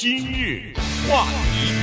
今日话题，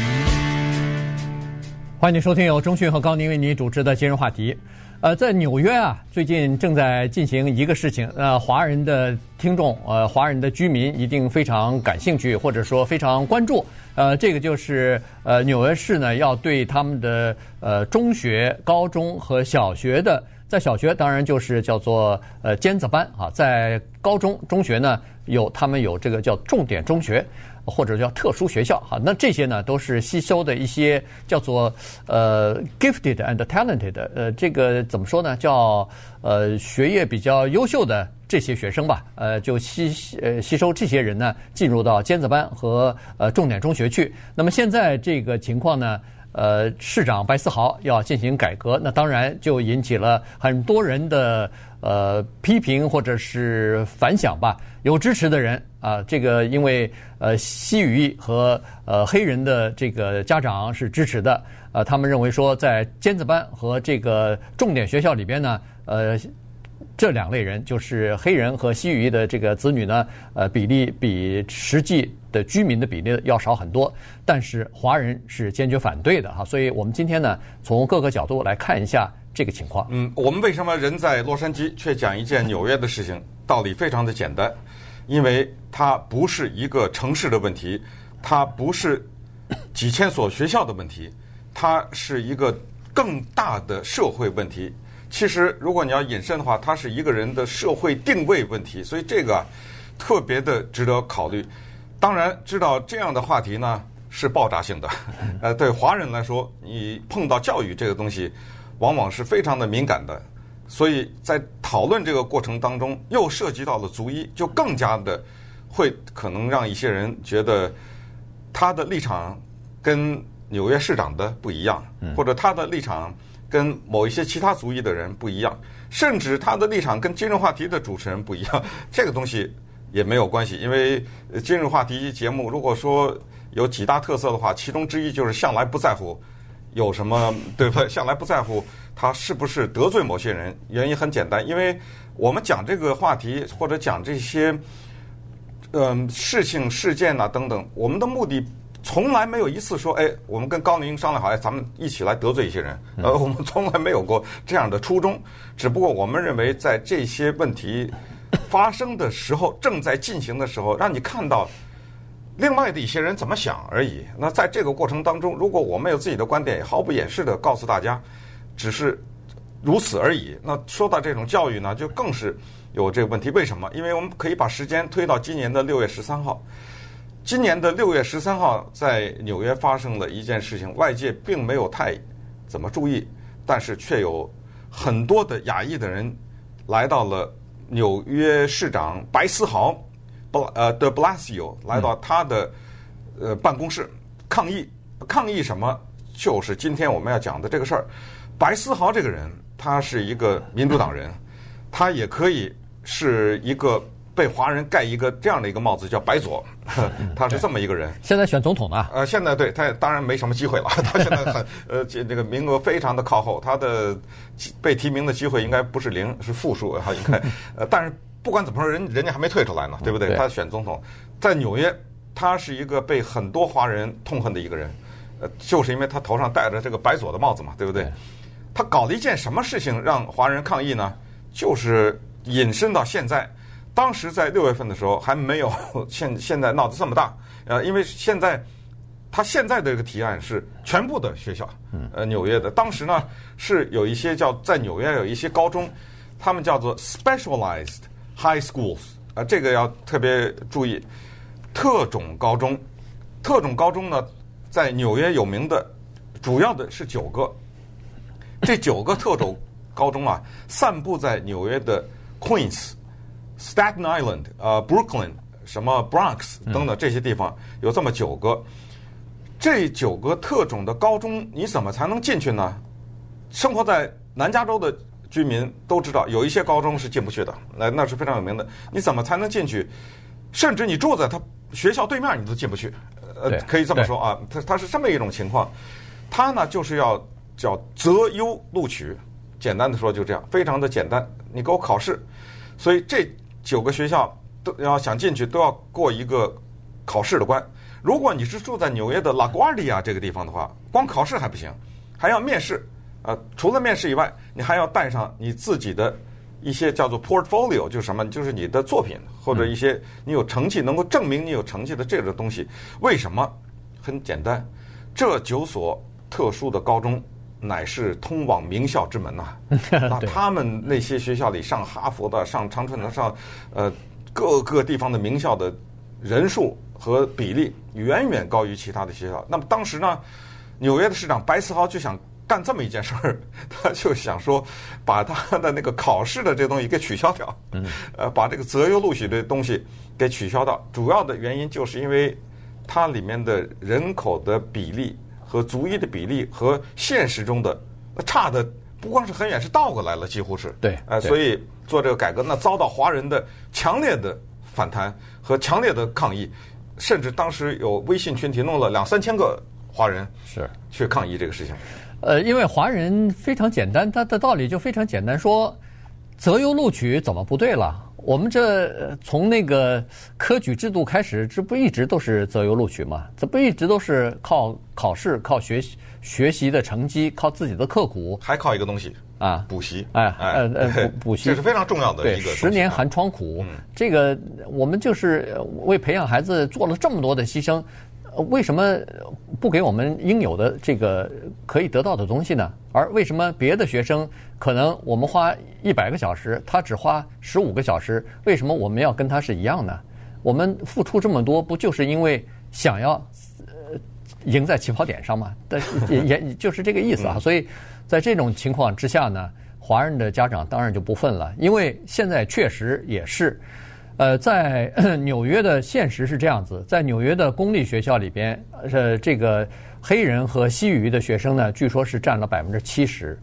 欢迎收听由钟讯和高宁为您主持的今日话题。呃，在纽约啊，最近正在进行一个事情，呃，华人的听众，呃，华人的居民一定非常感兴趣，或者说非常关注。呃，这个就是呃，纽约市呢要对他们的呃中学、高中和小学的，在小学当然就是叫做呃尖子班啊，在高中、中学呢有他们有这个叫重点中学。或者叫特殊学校哈，那这些呢都是吸收的一些叫做呃 gifted and talented，呃，这个怎么说呢？叫呃学业比较优秀的这些学生吧，呃，就吸呃吸收这些人呢进入到尖子班和呃重点中学去。那么现在这个情况呢，呃，市长白思豪要进行改革，那当然就引起了很多人的呃批评或者是反响吧。有支持的人啊，这个因为呃西语裔和呃黑人的这个家长是支持的，呃，他们认为说在尖子班和这个重点学校里边呢，呃，这两类人就是黑人和西语裔的这个子女呢，呃，比例比实际的居民的比例要少很多，但是华人是坚决反对的哈，所以我们今天呢，从各个角度来看一下这个情况。嗯，我们为什么人在洛杉矶却讲一件纽约的事情？道理非常的简单。因为它不是一个城市的问题，它不是几千所学校的问题，它是一个更大的社会问题。其实，如果你要引申的话，它是一个人的社会定位问题。所以这个特别的值得考虑。当然，知道这样的话题呢是爆炸性的。呃，对华人来说，你碰到教育这个东西，往往是非常的敏感的。所以在讨论这个过程当中，又涉及到了族裔，就更加的会可能让一些人觉得他的立场跟纽约市长的不一样，或者他的立场跟某一些其他族裔的人不一样，甚至他的立场跟今日话题的主持人不一样。这个东西也没有关系，因为今日话题节目如果说有几大特色的话，其中之一就是向来不在乎有什么，对不？向来不在乎。他是不是得罪某些人？原因很简单，因为我们讲这个话题或者讲这些，嗯、事情、事件呐、啊、等等，我们的目的从来没有一次说，哎，我们跟高宁商量好，哎，咱们一起来得罪一些人。呃，我们从来没有过这样的初衷。只不过我们认为，在这些问题发生的时候，正在进行的时候，让你看到另外的一些人怎么想而已。那在这个过程当中，如果我们有自己的观点，毫不掩饰地告诉大家。只是如此而已。那说到这种教育呢，就更是有这个问题。为什么？因为我们可以把时间推到今年的六月十三号。今年的六月十三号，在纽约发生了一件事情，外界并没有太怎么注意，但是却有很多的亚裔的人来到了纽约市长白思豪布呃的 Blasio 来到他的呃办公室抗议。抗议什么？就是今天我们要讲的这个事儿。白思豪这个人，他是一个民主党人，他也可以是一个被华人盖一个这样的一个帽子，叫白左，他是这么一个人。现在选总统呢？呃，现在对他当然没什么机会了，他现在很呃这这个名额非常的靠后，他的被提名的机会应该不是零，是负数哈，应该。呃，但是不管怎么说，人人家还没退出来呢，对不对？他选总统，在纽约，他是一个被很多华人痛恨的一个人，呃，就是因为他头上戴着这个白左的帽子嘛，对不对？他搞了一件什么事情让华人抗议呢？就是引申到现在，当时在六月份的时候还没有现 现在闹得这么大，呃，因为现在他现在的这个提案是全部的学校，呃，纽约的，当时呢是有一些叫在纽约有一些高中，他们叫做 specialized high schools，啊，这个要特别注意，特种高中，特种高中呢在纽约有名的，主要的是九个。这九个特种高中啊，散布在纽约的 Queens、Staten Island、呃 Brooklyn、什么 Bronx 等等这些地方，有这么九个。这九个特种的高中，你怎么才能进去呢？生活在南加州的居民都知道，有一些高中是进不去的，那那是非常有名的。你怎么才能进去？甚至你住在他学校对面，你都进不去。呃，可以这么说啊，他他是这么一种情况。他呢，就是要。叫择优录取，简单的说就这样，非常的简单。你给我考试，所以这九个学校都要想进去，都要过一个考试的关。如果你是住在纽约的拉瓜迪亚这个地方的话，光考试还不行，还要面试。呃，除了面试以外，你还要带上你自己的一些叫做 portfolio，就是什么？就是你的作品或者一些你有成绩能够证明你有成绩的这个东西。为什么？很简单，这九所特殊的高中乃是通往名校之门呐、啊。那他们那些学校里上哈佛的、上长春的、上呃各个地方的名校的人数和比例远远高于其他的学校。那么当时呢，纽约的市长白思豪就想。干这么一件事儿，他就想说，把他的那个考试的这东西给取消掉，嗯，呃，把这个择优录取的东西给取消掉。主要的原因就是因为它里面的人口的比例和族裔的比例和现实中的差的不光是很远，是倒过来了，几乎是。对，呃，所以做这个改革，那遭到华人的强烈的反弹和强烈的抗议，甚至当时有微信群体弄了两三千个华人是去抗议这个事情。呃，因为华人非常简单，他的道理就非常简单，说择优录取怎么不对了？我们这从那个科举制度开始，这不一直都是择优录取吗？这不一直都是靠考试、靠学习、学习的成绩、靠自己的刻苦，还靠一个东西啊，补习。哎，呃呃，补补习这是非常重要的一个。对，十年寒窗苦，嗯、这个我们就是为培养孩子做了这么多的牺牲。为什么不给我们应有的这个可以得到的东西呢？而为什么别的学生可能我们花一百个小时，他只花十五个小时？为什么我们要跟他是一样呢？我们付出这么多，不就是因为想要呃赢在起跑点上吗？但 也也就是这个意思啊。所以在这种情况之下呢，华人的家长当然就不忿了，因为现在确实也是。呃，在 纽约的现实是这样子，在纽约的公立学校里边，呃，这个黑人和西语的学生呢，据说是占了百分之七十，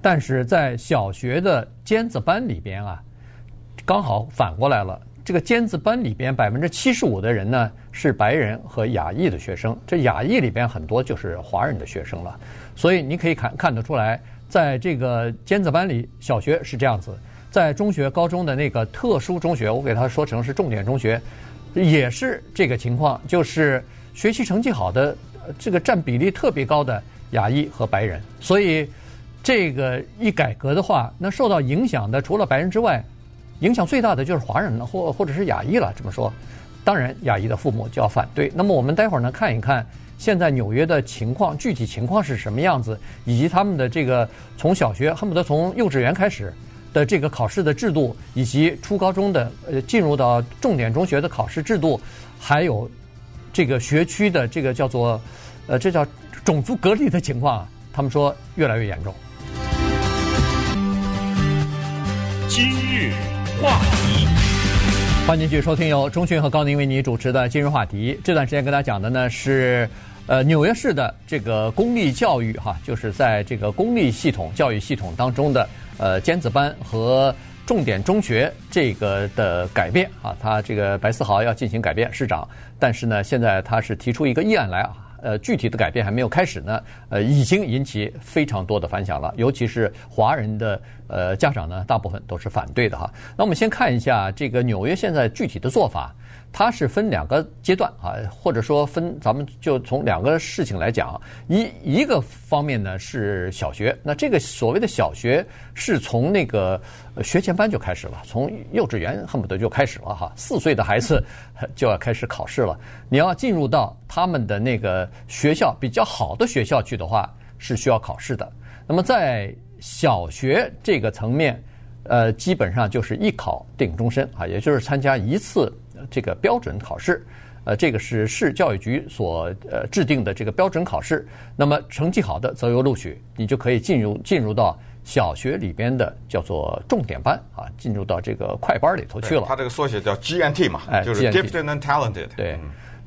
但是在小学的尖子班里边啊，刚好反过来了，这个尖子班里边百分之七十五的人呢是白人和亚裔的学生，这亚裔里边很多就是华人的学生了，所以你可以看看得出来，在这个尖子班里，小学是这样子。在中学、高中的那个特殊中学，我给他说成是重点中学，也是这个情况，就是学习成绩好的这个占比例特别高的亚裔和白人。所以这个一改革的话，那受到影响的除了白人之外，影响最大的就是华人了，或或者是亚裔了。这么说，当然亚裔的父母就要反对。那么我们待会儿呢，看一看现在纽约的情况，具体情况是什么样子，以及他们的这个从小学恨不得从幼稚园开始。的这个考试的制度，以及初高中的呃进入到重点中学的考试制度，还有这个学区的这个叫做呃这叫种族隔离的情况，他们说越来越严重。今日话题，欢迎继续收听由钟迅和高宁为你主持的今日话题。这段时间跟大家讲的呢是呃纽约市的这个公立教育哈，就是在这个公立系统教育系统当中的。呃，尖子班和重点中学这个的改变啊，他这个白思豪要进行改变，市长，但是呢，现在他是提出一个议案来啊，呃，具体的改变还没有开始呢，呃，已经引起非常多的反响了，尤其是华人的呃家长呢，大部分都是反对的哈。那我们先看一下这个纽约现在具体的做法。它是分两个阶段啊，或者说分，咱们就从两个事情来讲。一一个方面呢是小学，那这个所谓的小学是从那个学前班就开始了，从幼稚园恨不得就开始了哈，四岁的孩子就要开始考试了。你要进入到他们的那个学校比较好的学校去的话，是需要考试的。那么在小学这个层面，呃，基本上就是一考定终身啊，也就是参加一次。这个标准考试，呃，这个是市教育局所呃制定的这个标准考试。那么成绩好的择优录取，你就可以进入进入到小学里边的叫做重点班啊，进入到这个快班里头去了。它这个缩写叫 GNT 嘛，哎，就是 Gifted and Talented，对，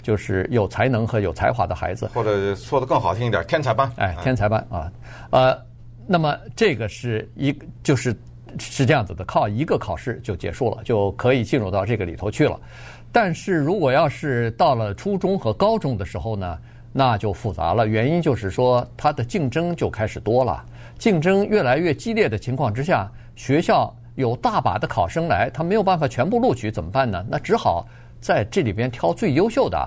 就是有才能和有才华的孩子，或者说的更好听一点，天才班，哎，天才班啊，呃，那么这个是一就是。是这样子的，靠一个考试就结束了，就可以进入到这个里头去了。但是如果要是到了初中和高中的时候呢，那就复杂了。原因就是说，它的竞争就开始多了，竞争越来越激烈的情况之下，学校有大把的考生来，他没有办法全部录取，怎么办呢？那只好在这里边挑最优秀的。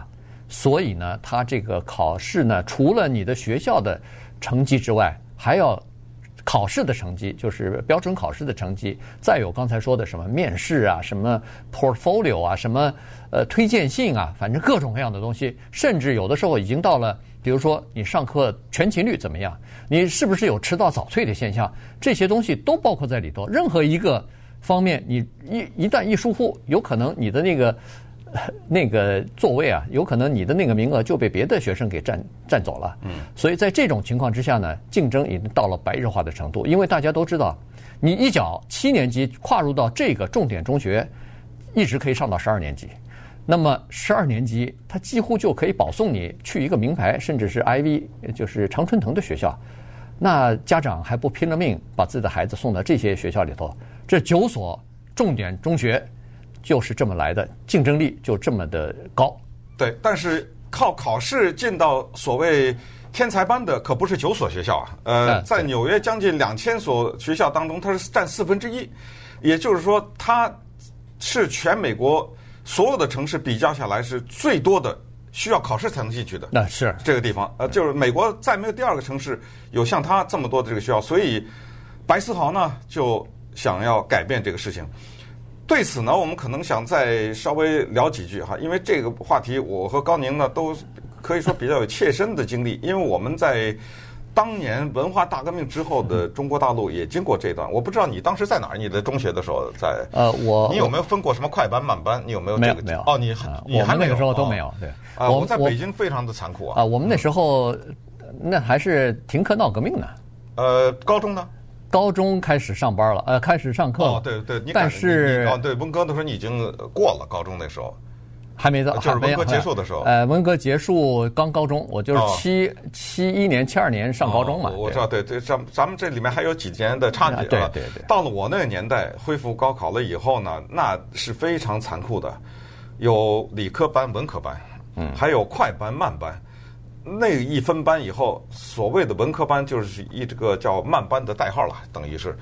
所以呢，他这个考试呢，除了你的学校的成绩之外，还要考试的成绩，就是标准考试的成绩，再有刚才说的什么面试啊、什么 portfolio 啊、什么呃推荐信啊，反正各种各样的东西，甚至有的时候已经到了，比如说你上课全勤率怎么样，你是不是有迟到早退的现象，这些东西都包括在里头。任何一个方面，你一一旦一疏忽，有可能你的那个。那个座位啊，有可能你的那个名额就被别的学生给占占走了。嗯，所以在这种情况之下呢，竞争已经到了白热化的程度。因为大家都知道，你一脚七年级跨入到这个重点中学，一直可以上到十二年级。那么十二年级，他几乎就可以保送你去一个名牌，甚至是 Ivy，就是常春藤的学校。那家长还不拼了命把自己的孩子送到这些学校里头？这九所重点中学。就是这么来的，竞争力就这么的高。对，但是靠考试进到所谓天才班的可不是九所学校啊。呃，在纽约将近两千所学校当中，它是占四分之一，也就是说，它是全美国所有的城市比较下来是最多的需要考试才能进去的。那是这个地方，呃，就是美国再没有第二个城市有像它这么多的这个学校，所以白思豪呢就想要改变这个事情。对此呢，我们可能想再稍微聊几句哈，因为这个话题，我和高宁呢都可以说比较有切身的经历，因为我们在当年文化大革命之后的中国大陆也经过这段。我不知道你当时在哪儿？你在中学的时候在？呃，我你有没有分过什么快班慢班？你有没有这个？没有。哦，你你还那个时候都没有。对。啊，我们在北京非常的残酷啊。啊，我们那时候那还是停课闹革命呢。呃，高中呢？高中开始上班了，呃，开始上课。哦，对对，但是哦，对，文革的时候你已经过了高中那时候，还没到，就是文革结束的时候。呃，文革结束刚高中，我就是七七一年、七二年上高中嘛。我知道，对对，咱咱们这里面还有几年的差距。对对对。到了我那个年代，恢复高考了以后呢，那是非常残酷的，有理科班、文科班，嗯，还有快班、慢班。那一分班以后，所谓的文科班就是一这个叫慢班的代号了，等于是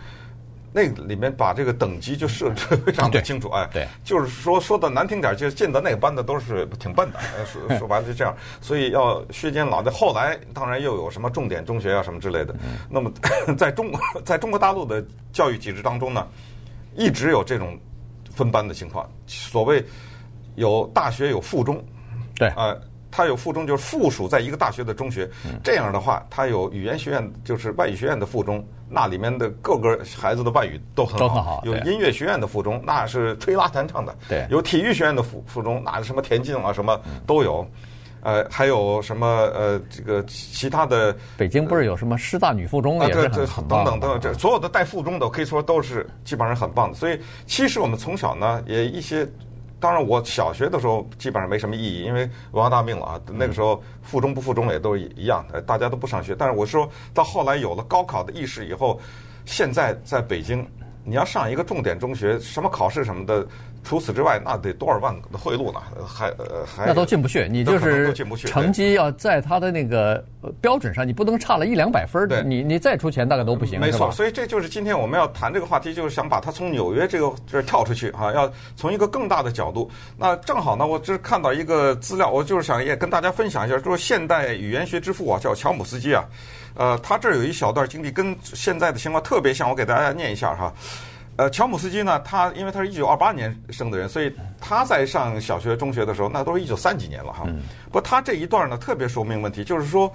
那里面把这个等级就设置非常的清楚，哎，对，就是说说的难听点，就进的那个班的都是挺笨的，说说白了就这样，所以要削尖脑袋。后来当然又有什么重点中学啊什么之类的，那么 在中国在中国大陆的教育体制当中呢，一直有这种分班的情况，所谓有大学有附中，对，啊。它有附中，就是附属在一个大学的中学。这样的话，它有语言学院，就是外语学院的附中，那里面的各个孩子的外语都很好。有音乐学院的附中，那是吹拉弹唱的。对。有体育学院的附附中，那什么田径啊什么都有。呃，还有什么呃这个其他的？北京不是有什么师大女附中也是很棒。等等等等，这所有的带附中的可以说都是基本上很棒的。所以其实我们从小呢也一些。当然，我小学的时候基本上没什么意义，因为文化大革命了啊。那个时候附中不附中也都一样，大家都不上学。但是我说到后来有了高考的意识以后，现在在北京，你要上一个重点中学，什么考试什么的。除此之外，那得多少万的贿赂呢？还呃还那都进不去，你就是成绩要在他的那个标准上，你不能差了一两百分儿。你你再出钱大概都不行。没错，所以这就是今天我们要谈这个话题，就是想把他从纽约这个这儿跳出去啊，要从一个更大的角度。那正好呢，我这看到一个资料，我就是想也跟大家分享一下，就是现代语言学之父啊，叫乔姆斯基啊，呃，他这儿有一小段经历，跟现在的情况特别像，我给大家念一下哈。呃，乔姆斯基呢，他因为他是一九二八年生的人，所以他在上小学、中学的时候，那都是一九三几年了哈。不过他这一段呢，特别说明问题，就是说，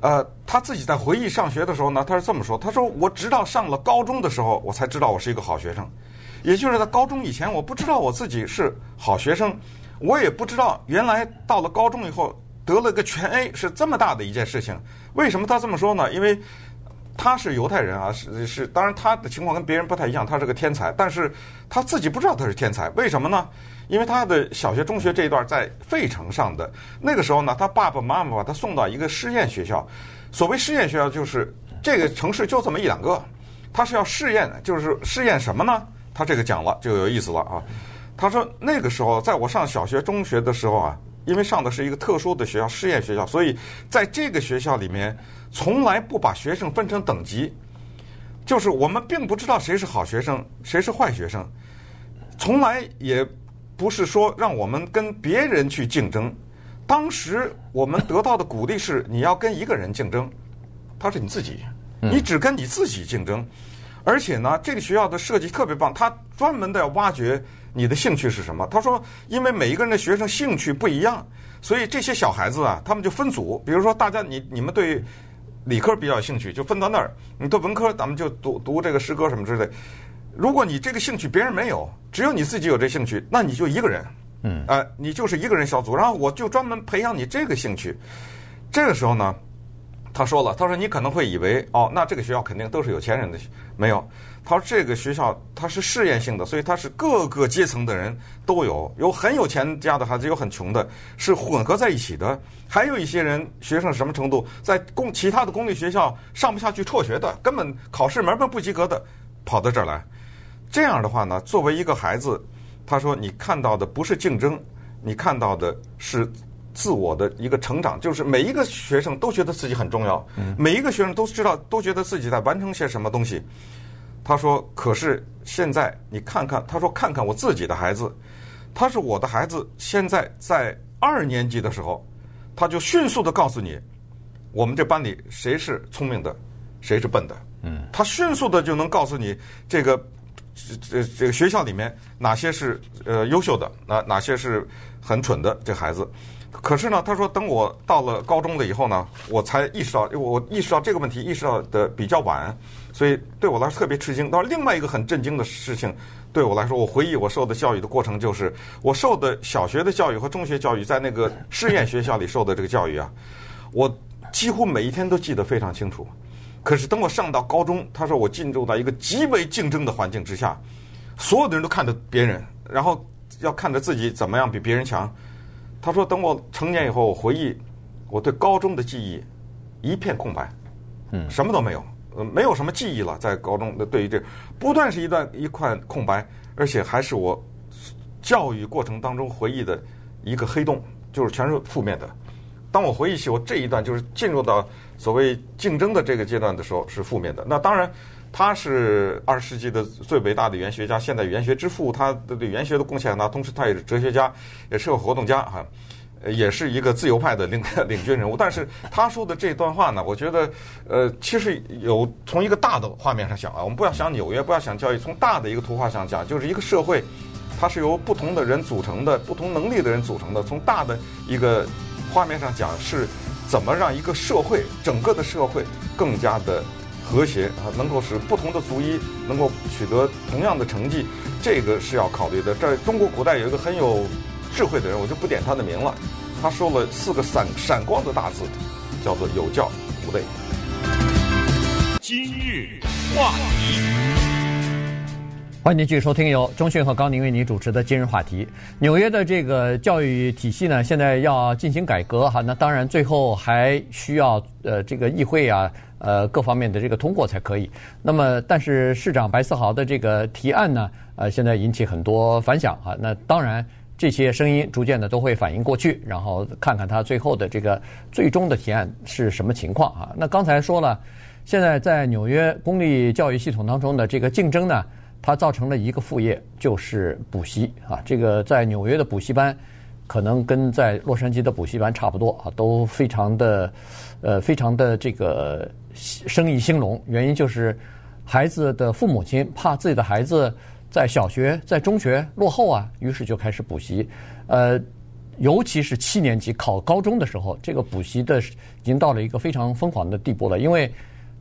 呃，他自己在回忆上学的时候呢，他是这么说：他说，我直到上了高中的时候，我才知道我是一个好学生。也就是在高中以前，我不知道我自己是好学生，我也不知道原来到了高中以后得了个全 A 是这么大的一件事情。为什么他这么说呢？因为他是犹太人啊，是是，当然他的情况跟别人不太一样，他是个天才，但是他自己不知道他是天才，为什么呢？因为他的小学、中学这一段在费城上的，那个时候呢，他爸爸妈妈把他送到一个实验学校。所谓实验学校，就是这个城市就这么一两个，他是要试验，就是试验什么呢？他这个讲了就有意思了啊。他说那个时候在我上小学、中学的时候啊，因为上的是一个特殊的学校，实验学校，所以在这个学校里面。从来不把学生分成等级，就是我们并不知道谁是好学生，谁是坏学生，从来也不是说让我们跟别人去竞争，当时我们得到的鼓励是，你要跟一个人竞争，他是你自己，你只跟你自己竞争。而且呢，这个学校的设计特别棒，他专门的挖掘你的兴趣是什么。他说，因为每一个人的学生兴趣不一样，所以这些小孩子啊，他们就分组。比如说，大家你你们对理科比较有兴趣，就分到那儿；你对文科，咱们就读读这个诗歌什么之类。如果你这个兴趣别人没有，只有你自己有这兴趣，那你就一个人。嗯，呃，你就是一个人小组，然后我就专门培养你这个兴趣。这个时候呢，他说了，他说你可能会以为，哦，那这个学校肯定都是有钱人的，没有。他说这个学校它是试验性的，所以它是各个阶层的人都有，有很有钱家的孩子，有很穷的，是混合在一起的。还有一些人学生什么程度，在公其他的公立学校上不下去辍学的，根本考试门门不及格的，跑到这儿来。这样的话呢，作为一个孩子。他说：“你看到的不是竞争，你看到的是自我的一个成长。就是每一个学生都觉得自己很重要，每一个学生都知道，都觉得自己在完成些什么东西。”他说：“可是现在你看看，他说看看我自己的孩子，他是我的孩子。现在在二年级的时候，他就迅速的告诉你，我们这班里谁是聪明的，谁是笨的。嗯，他迅速的就能告诉你这个。”这这这个学校里面哪些是呃优秀的，哪哪些是很蠢的这孩子？可是呢，他说等我到了高中了以后呢，我才意识到，我意识到这个问题意识到的比较晚，所以对我来说特别吃惊。到另外一个很震惊的事情，对我来说，我回忆我受的教育的过程，就是我受的小学的教育和中学教育，在那个实验学校里受的这个教育啊，我几乎每一天都记得非常清楚。可是等我上到高中，他说我进入到一个极为竞争的环境之下，所有的人都看着别人，然后要看着自己怎么样比别人强。他说等我成年以后，我回忆我对高中的记忆一片空白，嗯，什么都没有，呃，没有什么记忆了。在高中的对于这不断是一段一块空白，而且还是我教育过程当中回忆的一个黑洞，就是全是负面的。当我回忆起我这一段，就是进入到所谓竞争的这个阶段的时候，是负面的。那当然，他是二十世纪的最伟大的语言学家，现代语言学之父，他的对语言学的贡献很大。同时，他也是哲学家，也是个活动家，哈，也是一个自由派的领 领军人物。但是他说的这段话呢，我觉得，呃，其实有从一个大的画面上想啊，我们不要想纽约，不要想教育，从大的一个图画上讲，就是一个社会，它是由不同的人组成的，不同能力的人组成的。从大的一个画面上讲是怎么让一个社会，整个的社会更加的和谐啊，能够使不同的族裔能够取得同样的成绩，这个是要考虑的。在中国古代有一个很有智慧的人，我就不点他的名了，他说了四个闪闪光的大字，叫做有教无类。今日话题。欢迎您继续收听由钟迅和高宁为您主持的今日话题。纽约的这个教育体系呢，现在要进行改革哈，那当然最后还需要呃这个议会啊呃各方面的这个通过才可以。那么，但是市长白思豪的这个提案呢，呃现在引起很多反响啊。那当然这些声音逐渐的都会反映过去，然后看看他最后的这个最终的提案是什么情况啊。那刚才说了，现在在纽约公立教育系统当中的这个竞争呢。它造成了一个副业，就是补习啊。这个在纽约的补习班，可能跟在洛杉矶的补习班差不多啊，都非常的，呃，非常的这个生意兴隆。原因就是孩子的父母亲怕自己的孩子在小学、在中学落后啊，于是就开始补习。呃，尤其是七年级考高中的时候，这个补习的已经到了一个非常疯狂的地步了，因为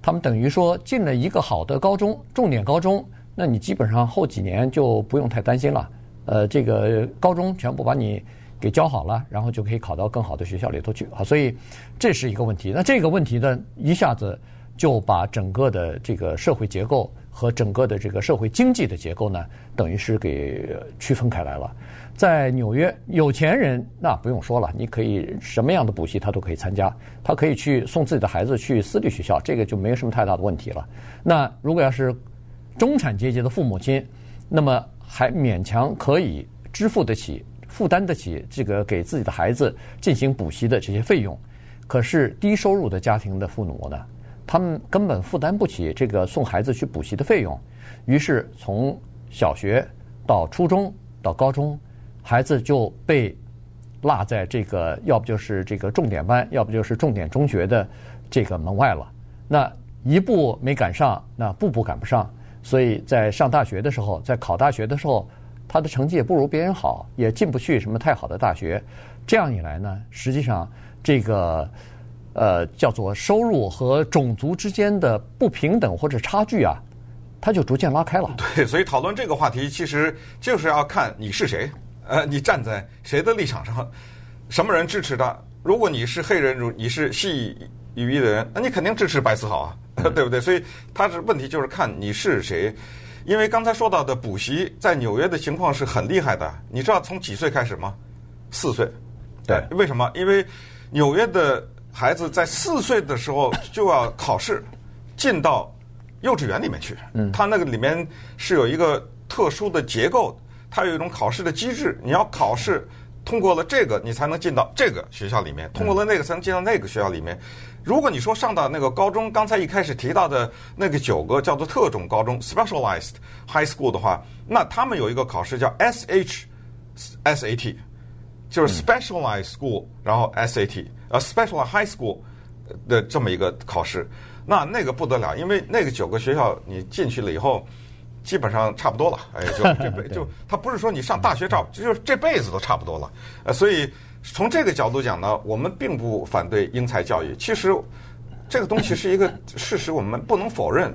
他们等于说进了一个好的高中，重点高中。那你基本上后几年就不用太担心了，呃，这个高中全部把你给教好了，然后就可以考到更好的学校里头去啊，所以这是一个问题。那这个问题呢，一下子就把整个的这个社会结构和整个的这个社会经济的结构呢，等于是给区分开来了。在纽约，有钱人那不用说了，你可以什么样的补习他都可以参加，他可以去送自己的孩子去私立学校，这个就没有什么太大的问题了。那如果要是中产阶级的父母亲，那么还勉强可以支付得起、负担得起这个给自己的孩子进行补习的这些费用。可是低收入的家庭的父母呢，他们根本负担不起这个送孩子去补习的费用。于是从小学到初中到高中，孩子就被落在这个，要不就是这个重点班，要不就是重点中学的这个门外了。那一步没赶上，那步步赶不上。所以在上大学的时候，在考大学的时候，他的成绩也不如别人好，也进不去什么太好的大学。这样一来呢，实际上这个呃叫做收入和种族之间的不平等或者差距啊，它就逐渐拉开了。对，所以讨论这个话题，其实就是要看你是谁，呃，你站在谁的立场上，什么人支持他。如果你是黑人，如你是系语裔的人，那你肯定支持白思豪啊。对不对？所以他是问题，就是看你是谁。因为刚才说到的补习，在纽约的情况是很厉害的。你知道从几岁开始吗？四岁。对，为什么？因为纽约的孩子在四岁的时候就要考试，进到幼稚园里面去。嗯，他那个里面是有一个特殊的结构，它有一种考试的机制。你要考试通过了这个，你才能进到这个学校里面；通过了那个，才能进到那个学校里面。如果你说上到那个高中，刚才一开始提到的那个九个叫做特种高中 （specialized high school） 的话，那他们有一个考试叫 SH-SAT，就是 specialized school，然后 SAT，呃，specialized high school 的这么一个考试。那那个不得了，因为那个九个学校你进去了以后，基本上差不多了。哎，就这辈 就他不是说你上大学照，就是这辈子都差不多了。呃，所以。从这个角度讲呢，我们并不反对英才教育。其实，这个东西是一个 事实，我们不能否认，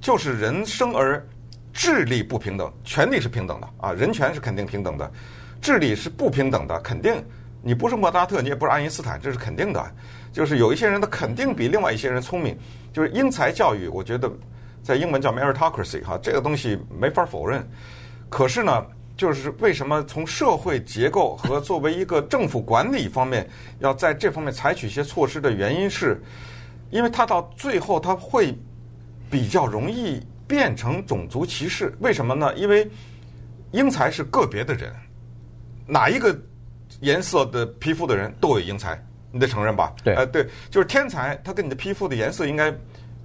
就是人生而智力不平等，权利是平等的啊，人权是肯定平等的，智力是不平等的，肯定你不是莫扎特，你也不是爱因斯坦，这是肯定的。就是有一些人他肯定比另外一些人聪明，就是英才教育，我觉得在英文叫 meritocracy 哈，这个东西没法否认。可是呢，就是为什么从社会结构和作为一个政府管理方面，要在这方面采取一些措施的原因是，因为它到最后它会比较容易变成种族歧视。为什么呢？因为英才是个别的人，哪一个颜色的皮肤的人都有英才，你得承认吧？对，呃，对，就是天才，他跟你的皮肤的颜色应该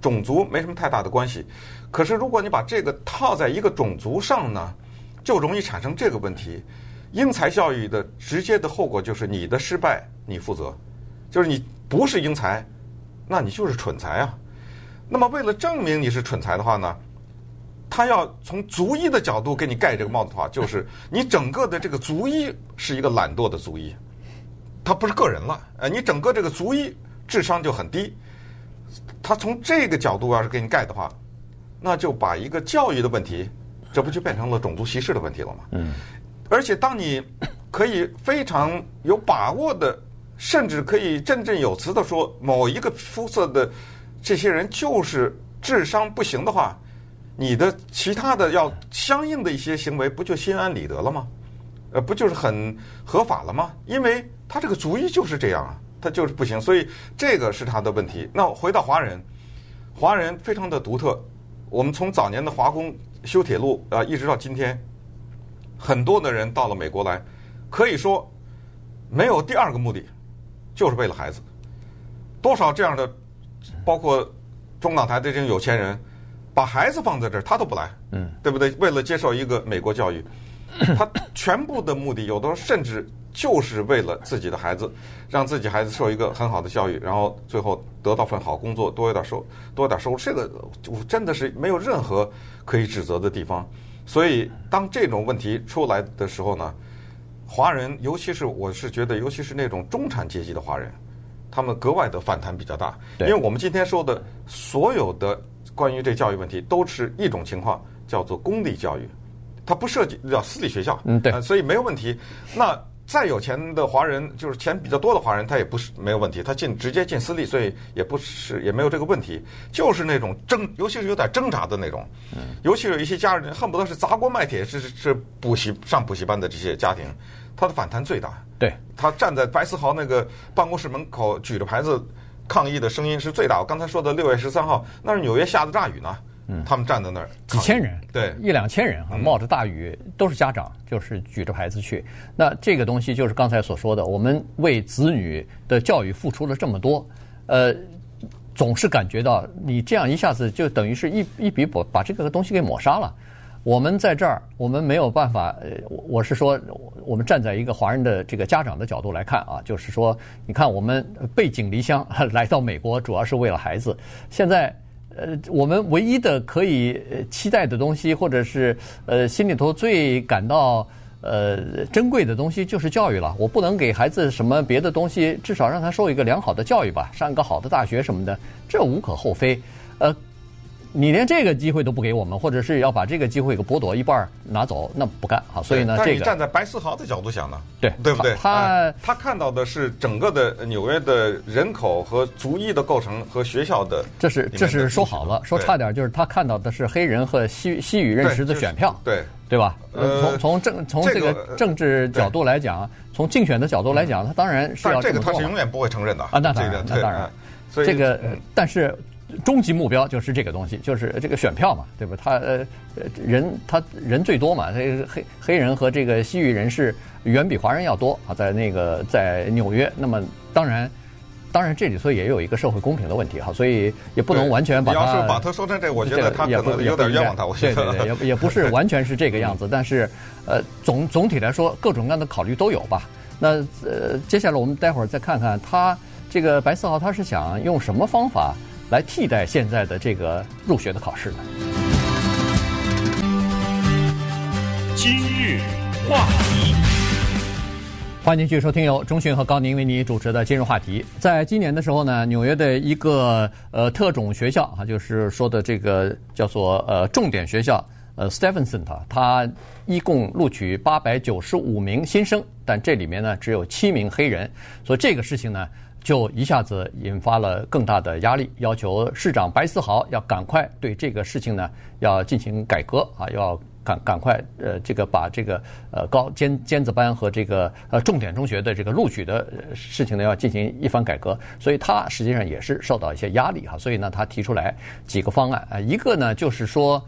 种族没什么太大的关系。可是如果你把这个套在一个种族上呢？就容易产生这个问题，英才教育的直接的后果就是你的失败你负责，就是你不是英才，那你就是蠢才啊。那么为了证明你是蠢才的话呢，他要从族裔的角度给你盖这个帽子的话，就是 你整个的这个族裔是一个懒惰的族裔，他不是个人了，呃，你整个这个族裔智商就很低。他从这个角度要是给你盖的话，那就把一个教育的问题。这不就变成了种族歧视的问题了吗？嗯，而且当你可以非常有把握的，甚至可以振振有词的说某一个肤色的这些人就是智商不行的话，你的其他的要相应的一些行为不就心安理得了吗？呃，不就是很合法了吗？因为他这个主意就是这样啊，他就是不行，所以这个是他的问题。那回到华人，华人非常的独特，我们从早年的华工。修铁路啊，一直到今天，很多的人到了美国来，可以说没有第二个目的，就是为了孩子。多少这样的，包括中港台的这种有钱人，把孩子放在这儿，他都不来，嗯，对不对？为了接受一个美国教育，他全部的目的，有的时候甚至就是为了自己的孩子，让自己孩子受一个很好的教育，然后最后得到份好工作，多一点收，多一点收入。这个我真的是没有任何。可以指责的地方，所以当这种问题出来的时候呢，华人，尤其是我是觉得，尤其是那种中产阶级的华人，他们格外的反弹比较大。因为我们今天说的所有的关于这教育问题，都是一种情况，叫做公立教育，它不涉及叫私立学校。嗯，对，所以没有问题。那。再有钱的华人，就是钱比较多的华人，他也不是没有问题，他进直接进私立，所以也不是也没有这个问题。就是那种挣，尤其是有点挣扎的那种，嗯尤其有一些家人恨不得是砸锅卖铁，是是补习上补习班的这些家庭，他的反弹最大。对，他站在白思豪那个办公室门口举着牌子抗议的声音是最大。我刚才说的六月十三号，那是纽约下的大雨呢。嗯，他们站在那儿，几千人，对，一两千人啊，冒着大雨，都是家长，就是举着牌子去。那这个东西就是刚才所说的，我们为子女的教育付出了这么多，呃，总是感觉到你这样一下子就等于是一一笔把把这个东西给抹杀了。我们在这儿，我们没有办法。呃，我是说，我们站在一个华人的这个家长的角度来看啊，就是说，你看我们背井离乡 来到美国，主要是为了孩子。现在，呃，我们唯一的可以期待的东西，或者是呃心里头最感到呃珍贵的东西，就是教育了。我不能给孩子什么别的东西，至少让他受一个良好的教育吧，上一个好的大学什么的，这无可厚非。呃。你连这个机会都不给我们，或者是要把这个机会给剥夺一半拿走，那不干啊！所以呢，这个。站在白思豪的角度想呢？对，对不对？他他看到的是整个的纽约的人口和族裔的构成和学校的。这是这是说好了，说差点就是他看到的是黑人和西西语认识的选票，对对吧？从从政从这个政治角度来讲，从竞选的角度来讲，他当然是要这个他是永远不会承认的啊！那当然，那当然，所以这个但是。终极目标就是这个东西，就是这个选票嘛，对吧？他呃人他人最多嘛，这个黑黑人和这个西域人士远比华人要多啊，在那个在纽约。那么当然，当然这里头也有一个社会公平的问题哈，所以也不能完全把他。你要是把他说成这，我觉得他可能有点冤枉他。我觉得对对对，也也不是完全是这个样子，但是呃总总体来说，各种各样的考虑都有吧。那呃接下来我们待会儿再看看他这个白四号他是想用什么方法。来替代现在的这个入学的考试呢？今日话题，欢迎继续收听由钟迅和高宁为你主持的今日话题。在今年的时候呢，纽约的一个呃特种学校啊，就是说的这个叫做呃重点学校呃 Stephenson 它，它一共录取八百九十五名新生，但这里面呢只有七名黑人，所以这个事情呢。就一下子引发了更大的压力，要求市长白思豪要赶快对这个事情呢要进行改革啊，要赶赶快呃这个把这个呃高尖尖子班和这个呃重点中学的这个录取的事情呢要进行一番改革，所以他实际上也是受到一些压力哈，所以呢他提出来几个方案啊，一个呢就是说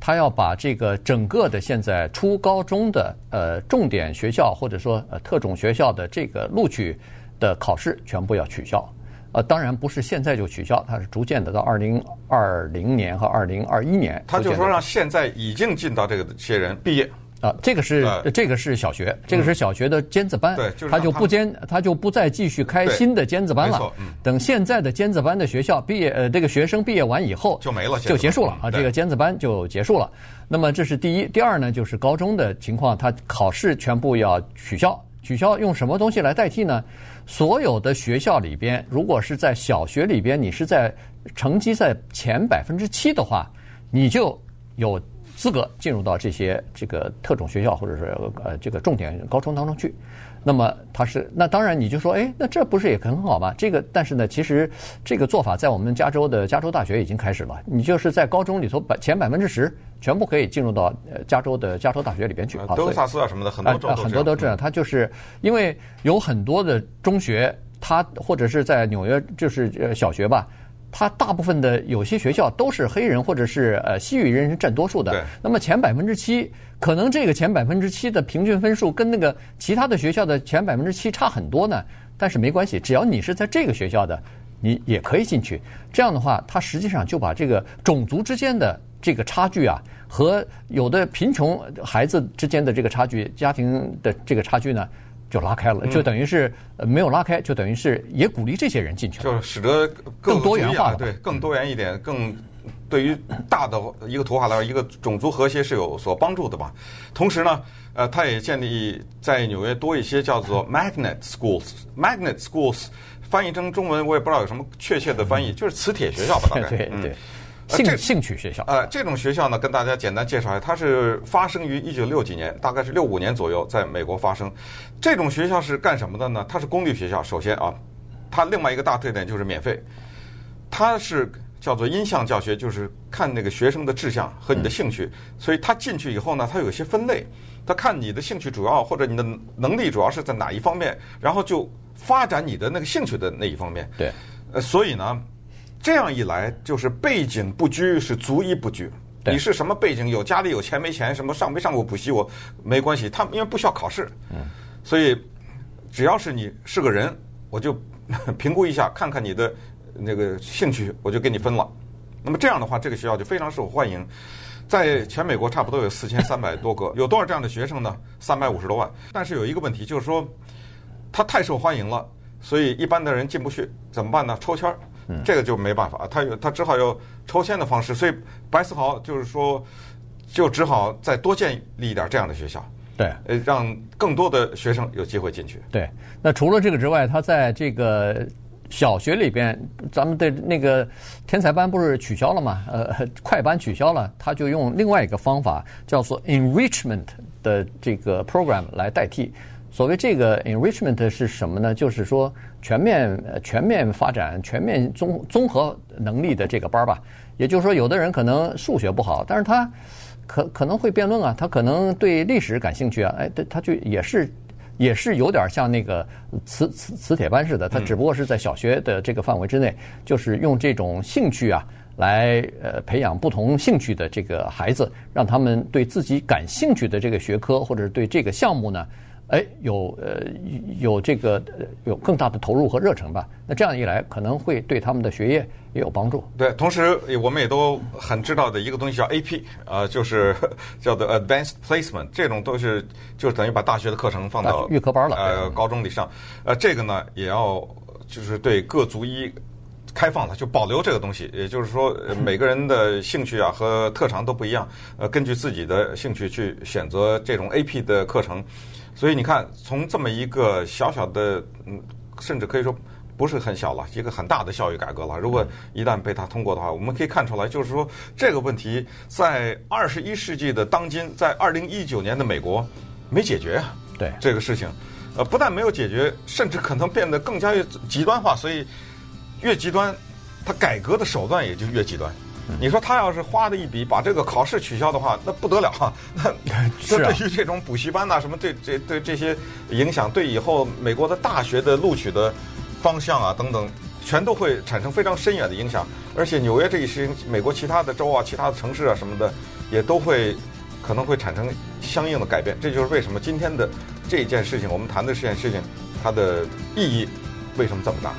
他要把这个整个的现在初高中的呃重点学校或者说呃特种学校的这个录取。的考试全部要取消，呃，当然不是现在就取消，它是逐渐的到二零二零年和二零二一年。他就说让现在已经进到这个些人毕业啊，这个是这个是小学，这个是小学的尖子班，对，他就不尖，他就不再继续开新的尖子班了。等现在的尖子班的学校毕业，呃，这个学生毕业完以后就没了，就结束了啊，这个尖子班就结束了。那么这是第一，第二呢，就是高中的情况，他考试全部要取消，取消用什么东西来代替呢？所有的学校里边，如果是在小学里边，你是在成绩在前百分之七的话，你就有资格进入到这些这个特种学校或者是呃这个重点高中当中去。那么他是那当然你就说，哎，那这不是也很好吗？这个但是呢，其实这个做法在我们加州的加州大学已经开始了。你就是在高中里头百前百分之十全部可以进入到呃加州的加州大学里边去。德克萨斯啊什么的很多很多都这样。他就是因为有很多的中学，他或者是在纽约就是呃小学吧。他大部分的有些学校都是黑人或者是呃西语人占多数的。那么前百分之七，可能这个前百分之七的平均分数跟那个其他的学校的前百分之七差很多呢。但是没关系，只要你是在这个学校的，你也可以进去。这样的话，它实际上就把这个种族之间的这个差距啊，和有的贫穷孩子之间的这个差距，家庭的这个差距呢。就拉开了，就等于是没有拉开，就等于是也鼓励这些人进去了，就使得更多元化，对，更多元一点，更对于大的一个图画来说，一个种族和谐是有所帮助的吧。同时呢，呃，他也建立在纽约多一些叫做 magnet schools，magnet schools 翻译成中文我也不知道有什么确切的翻译，就是磁铁学校吧，大概，对 对。兴兴趣学校，呃，这种学校呢，跟大家简单介绍一下，它是发生于一九六几年，大概是六五年左右，在美国发生。这种学校是干什么的呢？它是公立学校，首先啊，它另外一个大特点就是免费。它是叫做音像教学，就是看那个学生的志向和你的兴趣，所以他进去以后呢，他有一些分类，他看你的兴趣主要或者你的能力主要是在哪一方面，然后就发展你的那个兴趣的那一方面。对，呃，所以呢。这样一来，就是背景不拘，是族裔不拘。你是什么背景？有家里有钱没钱？什么上没上过补习？我没关系。他们因为不需要考试，所以只要是你是个人，我就评估一下，看看你的那个兴趣，我就给你分了。那么这样的话，这个学校就非常受欢迎。在全美国差不多有四千三百多个，有多少这样的学生呢？三百五十多万。但是有一个问题，就是说他太受欢迎了，所以一般的人进不去，怎么办呢？抽签儿，这个就没办法，他有他只好用抽签的方式。所以白思豪就是说，就只好再多建立一点这样的学校，对，呃，让更多的学生有机会进去。对，那除了这个之外，他在这个。小学里边，咱们的那个天才班不是取消了吗？呃，快班取消了，他就用另外一个方法，叫做 enrichment 的这个 program 来代替。所谓这个 enrichment 是什么呢？就是说全面全面发展、全面综综合能力的这个班吧。也就是说，有的人可能数学不好，但是他可可能会辩论啊，他可能对历史感兴趣啊，哎，对，他就也是。也是有点像那个磁磁磁铁班似的，他只不过是在小学的这个范围之内，就是用这种兴趣啊来呃培养不同兴趣的这个孩子，让他们对自己感兴趣的这个学科或者是对这个项目呢。哎，有呃有这个有更大的投入和热忱吧？那这样一来，可能会对他们的学业也有帮助。对，同时我们也都很知道的一个东西叫 AP，呃，就是 叫做 Advanced Placement，这种都是就是等于把大学的课程放到预科班了，呃，高中里上。呃，这个呢也要就是对各族一开放了，就保留这个东西。也就是说，每个人的兴趣啊和特长都不一样，呃，根据自己的兴趣去选择这种 AP 的课程。所以你看，从这么一个小小的，嗯，甚至可以说不是很小了，一个很大的教育改革了。如果一旦被他通过的话，我们可以看出来，就是说这个问题在二十一世纪的当今，在二零一九年的美国没解决啊。对这个事情，呃，不但没有解决，甚至可能变得更加极端化。所以越极端，他改革的手段也就越极端。你说他要是花的一笔把这个考试取消的话，那不得了 啊！那这对于这种补习班呐、啊，什么对这对这些影响，对以后美国的大学的录取的方向啊等等，全都会产生非常深远的影响。而且纽约这一些美国其他的州啊、其他的城市啊什么的，也都会可能会产生相应的改变。这就是为什么今天的这件事情，我们谈的这件事情，它的意义为什么这么大。